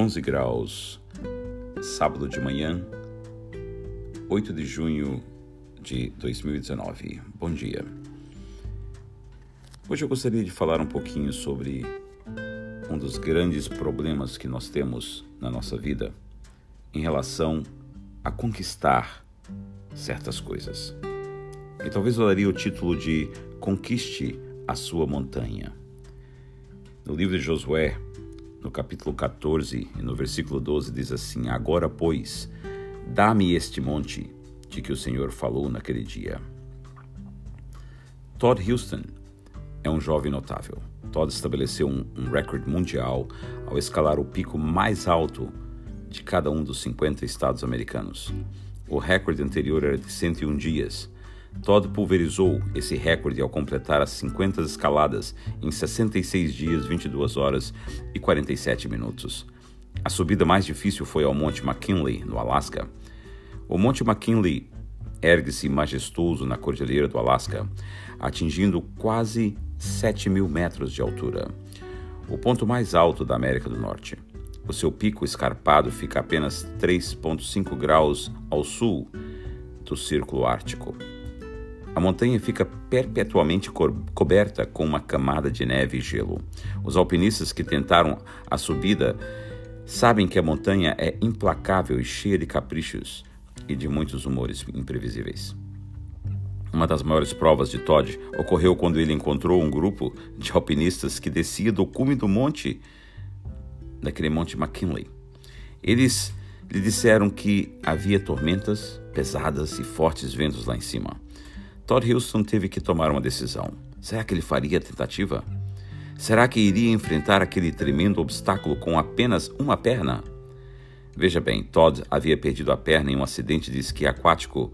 11 graus, sábado de manhã, 8 de junho de 2019. Bom dia. Hoje eu gostaria de falar um pouquinho sobre um dos grandes problemas que nós temos na nossa vida em relação a conquistar certas coisas. E talvez eu daria o título de Conquiste a sua montanha. No livro de Josué, no capítulo 14 e no versículo 12 diz assim: Agora, pois, dá-me este monte de que o Senhor falou naquele dia. Todd Houston é um jovem notável. Todd estabeleceu um, um recorde mundial ao escalar o pico mais alto de cada um dos 50 estados americanos. O recorde anterior era de 101 dias. Todd pulverizou esse recorde ao completar as 50 escaladas em 66 dias, 22 horas e 47 minutos. A subida mais difícil foi ao Monte McKinley, no Alasca. O Monte McKinley ergue-se majestoso na cordilheira do Alasca, atingindo quase 7 mil metros de altura, o ponto mais alto da América do Norte. O seu pico escarpado fica apenas 3,5 graus ao sul do Círculo Ártico. A montanha fica perpetuamente co coberta com uma camada de neve e gelo. Os alpinistas que tentaram a subida sabem que a montanha é implacável e cheia de caprichos e de muitos humores imprevisíveis. Uma das maiores provas de Todd ocorreu quando ele encontrou um grupo de alpinistas que descia do cume do monte, daquele monte McKinley. Eles lhe disseram que havia tormentas pesadas e fortes ventos lá em cima. Todd Houston teve que tomar uma decisão. Será que ele faria a tentativa? Será que iria enfrentar aquele tremendo obstáculo com apenas uma perna? Veja bem, Todd havia perdido a perna em um acidente de esqui aquático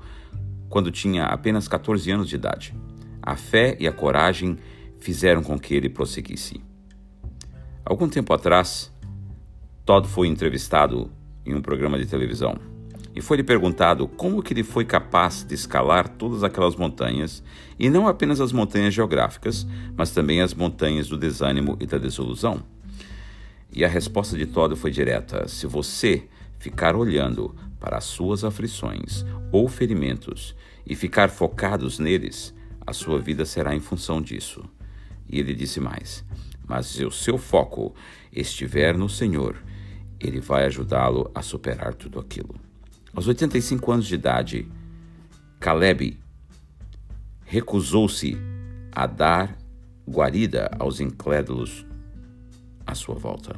quando tinha apenas 14 anos de idade. A fé e a coragem fizeram com que ele prosseguisse. Algum tempo atrás, Todd foi entrevistado em um programa de televisão e foi-lhe perguntado como que ele foi capaz de escalar todas aquelas montanhas, e não apenas as montanhas geográficas, mas também as montanhas do desânimo e da desilusão. E a resposta de Todd foi direta: se você ficar olhando para as suas aflições ou ferimentos e ficar focados neles, a sua vida será em função disso. E ele disse mais: mas se o seu foco estiver no Senhor, ele vai ajudá-lo a superar tudo aquilo. Aos 85 anos de idade, Caleb recusou-se a dar guarida aos incrédulos à sua volta.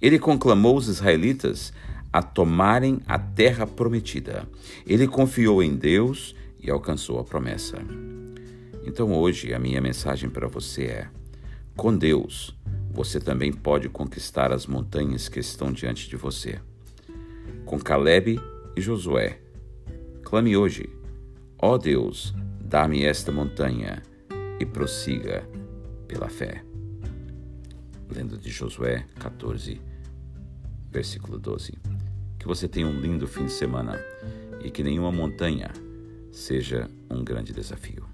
Ele conclamou os israelitas a tomarem a terra prometida. Ele confiou em Deus e alcançou a promessa. Então hoje a minha mensagem para você é: com Deus, você também pode conquistar as montanhas que estão diante de você com Caleb e Josué. Clame hoje: Ó oh Deus, dá-me esta montanha e prossiga pela fé. Lendo de Josué 14, versículo 12. Que você tenha um lindo fim de semana e que nenhuma montanha seja um grande desafio.